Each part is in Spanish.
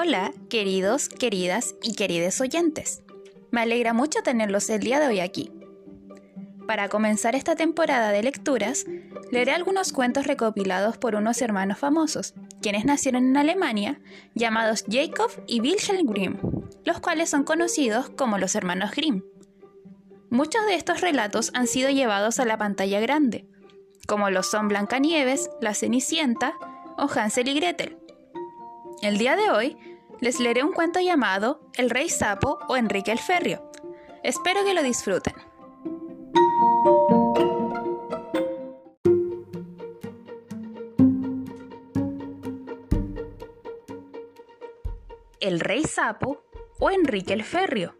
Hola, queridos, queridas y querides oyentes. Me alegra mucho tenerlos el día de hoy aquí. Para comenzar esta temporada de lecturas, leeré algunos cuentos recopilados por unos hermanos famosos, quienes nacieron en Alemania, llamados Jacob y Wilhelm Grimm, los cuales son conocidos como los hermanos Grimm. Muchos de estos relatos han sido llevados a la pantalla grande, como lo son Blancanieves, La Cenicienta o Hansel y Gretel. El día de hoy les leeré un cuento llamado El Rey Sapo o Enrique el Ferrio. Espero que lo disfruten. El Rey Sapo o Enrique el Ferrio.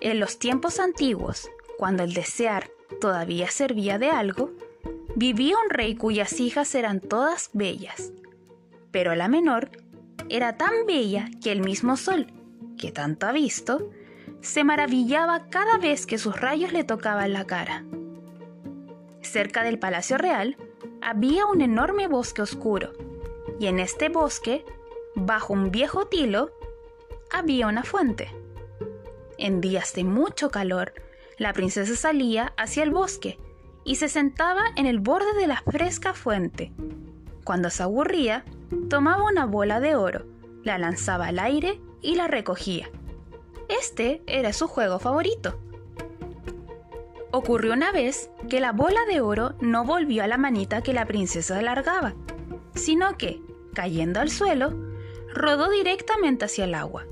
En los tiempos antiguos, cuando el desear todavía servía de algo, vivía un rey cuyas hijas eran todas bellas. Pero la menor era tan bella que el mismo sol, que tanto ha visto, se maravillaba cada vez que sus rayos le tocaban la cara. Cerca del Palacio Real había un enorme bosque oscuro, y en este bosque, bajo un viejo tilo, había una fuente. En días de mucho calor, la princesa salía hacia el bosque y se sentaba en el borde de la fresca fuente. Cuando se aburría, tomaba una bola de oro, la lanzaba al aire y la recogía. Este era su juego favorito. Ocurrió una vez que la bola de oro no volvió a la manita que la princesa alargaba, sino que, cayendo al suelo, rodó directamente hacia el agua.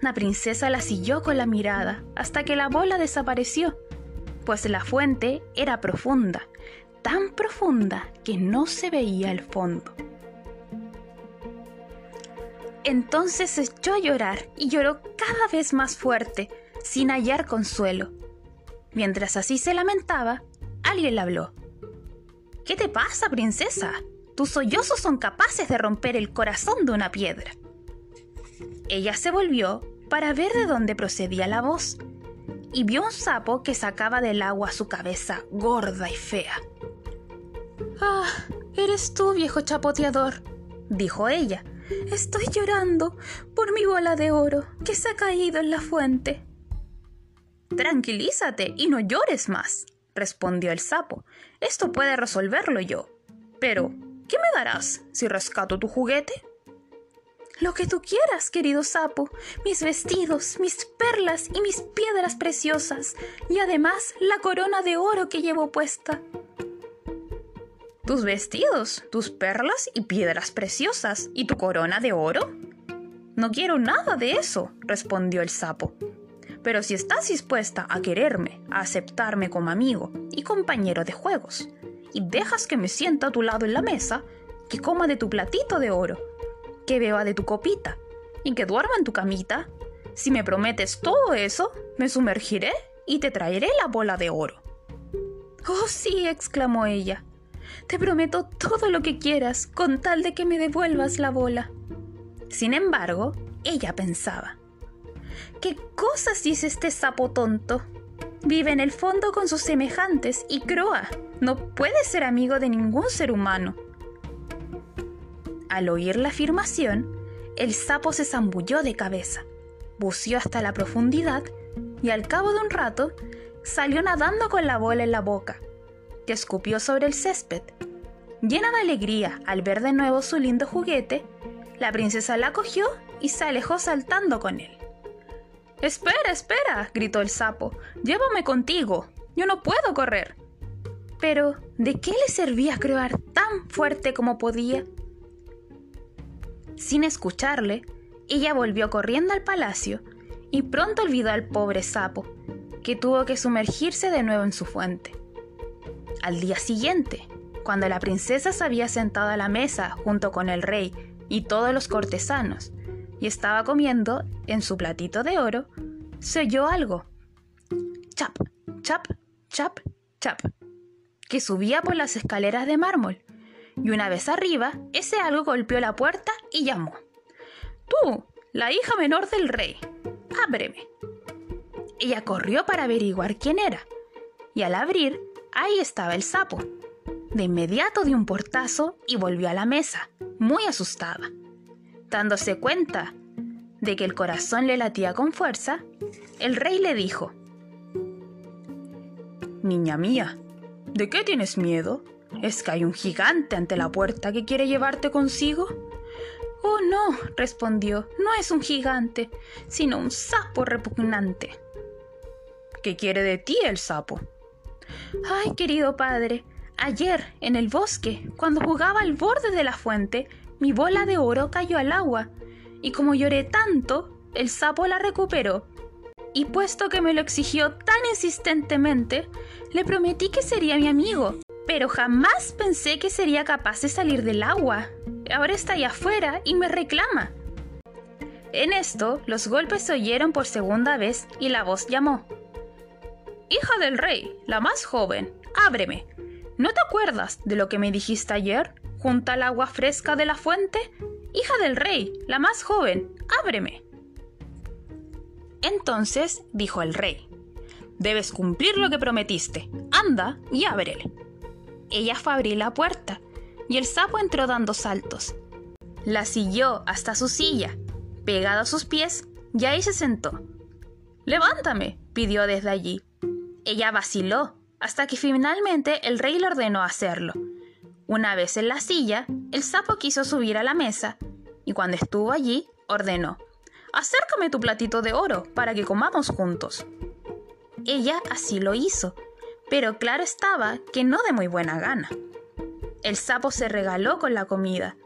La princesa la siguió con la mirada hasta que la bola desapareció, pues la fuente era profunda, tan profunda que no se veía el fondo. Entonces se echó a llorar y lloró cada vez más fuerte, sin hallar consuelo. Mientras así se lamentaba, alguien le habló. ¿Qué te pasa, princesa? Tus sollozos son capaces de romper el corazón de una piedra. Ella se volvió para ver de dónde procedía la voz y vio un sapo que sacaba del agua su cabeza gorda y fea. Ah, eres tú, viejo chapoteador, dijo ella. Estoy llorando por mi bola de oro que se ha caído en la fuente. Tranquilízate y no llores más, respondió el sapo. Esto puede resolverlo yo. Pero, ¿qué me darás si rescato tu juguete? Lo que tú quieras, querido sapo, mis vestidos, mis perlas y mis piedras preciosas, y además la corona de oro que llevo puesta. ¿Tus vestidos, tus perlas y piedras preciosas, y tu corona de oro? No quiero nada de eso, respondió el sapo. Pero si estás dispuesta a quererme, a aceptarme como amigo y compañero de juegos, y dejas que me sienta a tu lado en la mesa, que coma de tu platito de oro, que beba de tu copita y que duerma en tu camita. Si me prometes todo eso, me sumergiré y te traeré la bola de oro. Oh, sí, exclamó ella. Te prometo todo lo que quieras con tal de que me devuelvas la bola. Sin embargo, ella pensaba. ¿Qué cosas dice este sapo tonto? Vive en el fondo con sus semejantes y croa. No puede ser amigo de ningún ser humano. Al oír la afirmación, el sapo se zambulló de cabeza, buceó hasta la profundidad y al cabo de un rato salió nadando con la bola en la boca, que escupió sobre el césped. Llena de alegría al ver de nuevo su lindo juguete, la princesa la cogió y se alejó saltando con él. Espera, espera, gritó el sapo, llévame contigo, yo no puedo correr. Pero, ¿de qué le servía crear tan fuerte como podía? Sin escucharle, ella volvió corriendo al palacio y pronto olvidó al pobre sapo, que tuvo que sumergirse de nuevo en su fuente. Al día siguiente, cuando la princesa se había sentado a la mesa junto con el rey y todos los cortesanos, y estaba comiendo en su platito de oro, se oyó algo. Chap, chap, chap, chap, que subía por las escaleras de mármol y una vez arriba, ese algo golpeó la puerta y llamó. Tú, la hija menor del rey, ábreme. Ella corrió para averiguar quién era, y al abrir, ahí estaba el sapo. De inmediato dio un portazo y volvió a la mesa, muy asustada. Dándose cuenta de que el corazón le latía con fuerza, el rey le dijo, Niña mía, ¿de qué tienes miedo? ¿Es que hay un gigante ante la puerta que quiere llevarte consigo? Oh, no, respondió, no es un gigante, sino un sapo repugnante. ¿Qué quiere de ti el sapo? Ay, querido padre, ayer, en el bosque, cuando jugaba al borde de la fuente, mi bola de oro cayó al agua, y como lloré tanto, el sapo la recuperó. Y puesto que me lo exigió tan insistentemente, le prometí que sería mi amigo, pero jamás pensé que sería capaz de salir del agua. Ahora está allá afuera y me reclama. En esto, los golpes se oyeron por segunda vez y la voz llamó. Hija del rey, la más joven, ábreme. ¿No te acuerdas de lo que me dijiste ayer, junto al agua fresca de la fuente? Hija del rey, la más joven, ábreme. Entonces dijo el rey, Debes cumplir lo que prometiste. Anda y ábrele. Ella fue a abrir la puerta y el sapo entró dando saltos. La siguió hasta su silla, pegado a sus pies, y ahí se sentó. Levántame, pidió desde allí. Ella vaciló, hasta que finalmente el rey le ordenó hacerlo. Una vez en la silla, el sapo quiso subir a la mesa, y cuando estuvo allí, ordenó, Acércame tu platito de oro para que comamos juntos. Ella así lo hizo, pero claro estaba que no de muy buena gana. El sapo se regaló con la comida,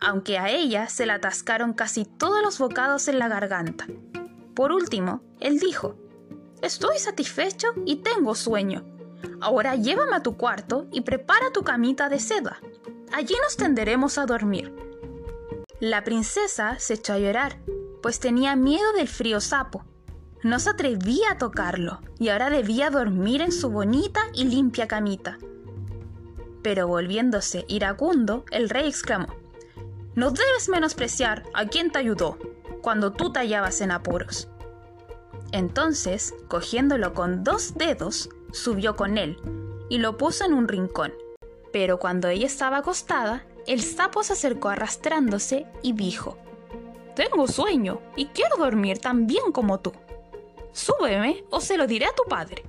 aunque a ella se le atascaron casi todos los bocados en la garganta. Por último, él dijo, Estoy satisfecho y tengo sueño. Ahora llévame a tu cuarto y prepara tu camita de seda. Allí nos tenderemos a dormir. La princesa se echó a llorar, pues tenía miedo del frío sapo, no se atrevía a tocarlo y ahora debía dormir en su bonita y limpia camita. Pero volviéndose iracundo, el rey exclamó, No debes menospreciar a quien te ayudó cuando tú te hallabas en apuros. Entonces, cogiéndolo con dos dedos, subió con él y lo puso en un rincón. Pero cuando ella estaba acostada, el sapo se acercó arrastrándose y dijo, Tengo sueño y quiero dormir tan bien como tú. Súbeme o se lo diré a tu padre.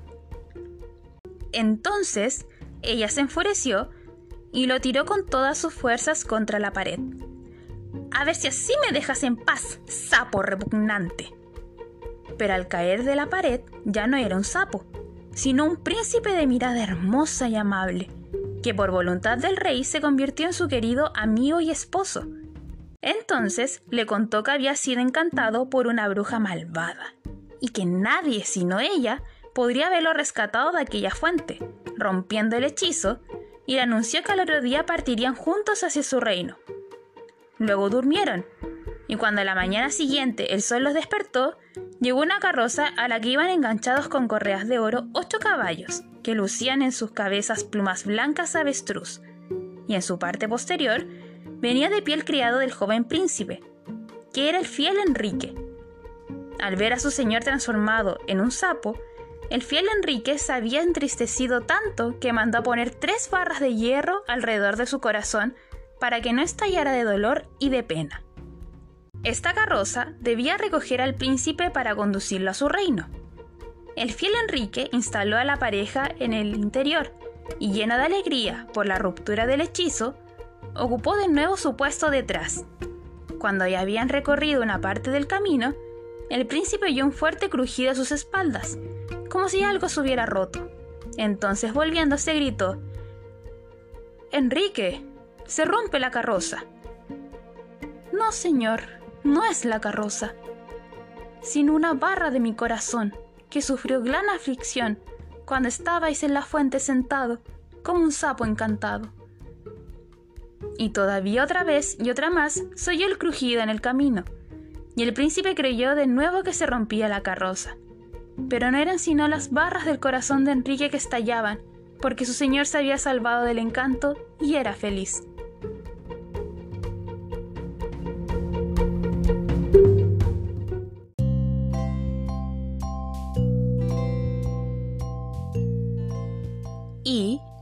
Entonces ella se enfureció y lo tiró con todas sus fuerzas contra la pared. A ver si así me dejas en paz, sapo repugnante. Pero al caer de la pared ya no era un sapo, sino un príncipe de mirada hermosa y amable, que por voluntad del rey se convirtió en su querido amigo y esposo. Entonces le contó que había sido encantado por una bruja malvada y que nadie sino ella podría haberlo rescatado de aquella fuente, rompiendo el hechizo, y le anunció que al otro día partirían juntos hacia su reino. Luego durmieron, y cuando a la mañana siguiente el sol los despertó, llegó una carroza a la que iban enganchados con correas de oro ocho caballos, que lucían en sus cabezas plumas blancas avestruz, y en su parte posterior venía de pie el criado del joven príncipe, que era el fiel Enrique, al ver a su señor transformado en un sapo, el fiel Enrique se había entristecido tanto que mandó a poner tres barras de hierro alrededor de su corazón para que no estallara de dolor y de pena. Esta carroza debía recoger al príncipe para conducirlo a su reino. El fiel Enrique instaló a la pareja en el interior y lleno de alegría por la ruptura del hechizo, ocupó de nuevo su puesto detrás. Cuando ya habían recorrido una parte del camino, el príncipe oyó un fuerte crujido a sus espaldas, como si algo se hubiera roto. Entonces volviéndose gritó, Enrique, se rompe la carroza. No, señor, no es la carroza, sino una barra de mi corazón, que sufrió gran aflicción cuando estabais en la fuente sentado, como un sapo encantado. Y todavía otra vez y otra más se oyó el crujido en el camino, y el príncipe creyó de nuevo que se rompía la carroza. Pero no eran sino las barras del corazón de Enrique que estallaban, porque su señor se había salvado del encanto y era feliz.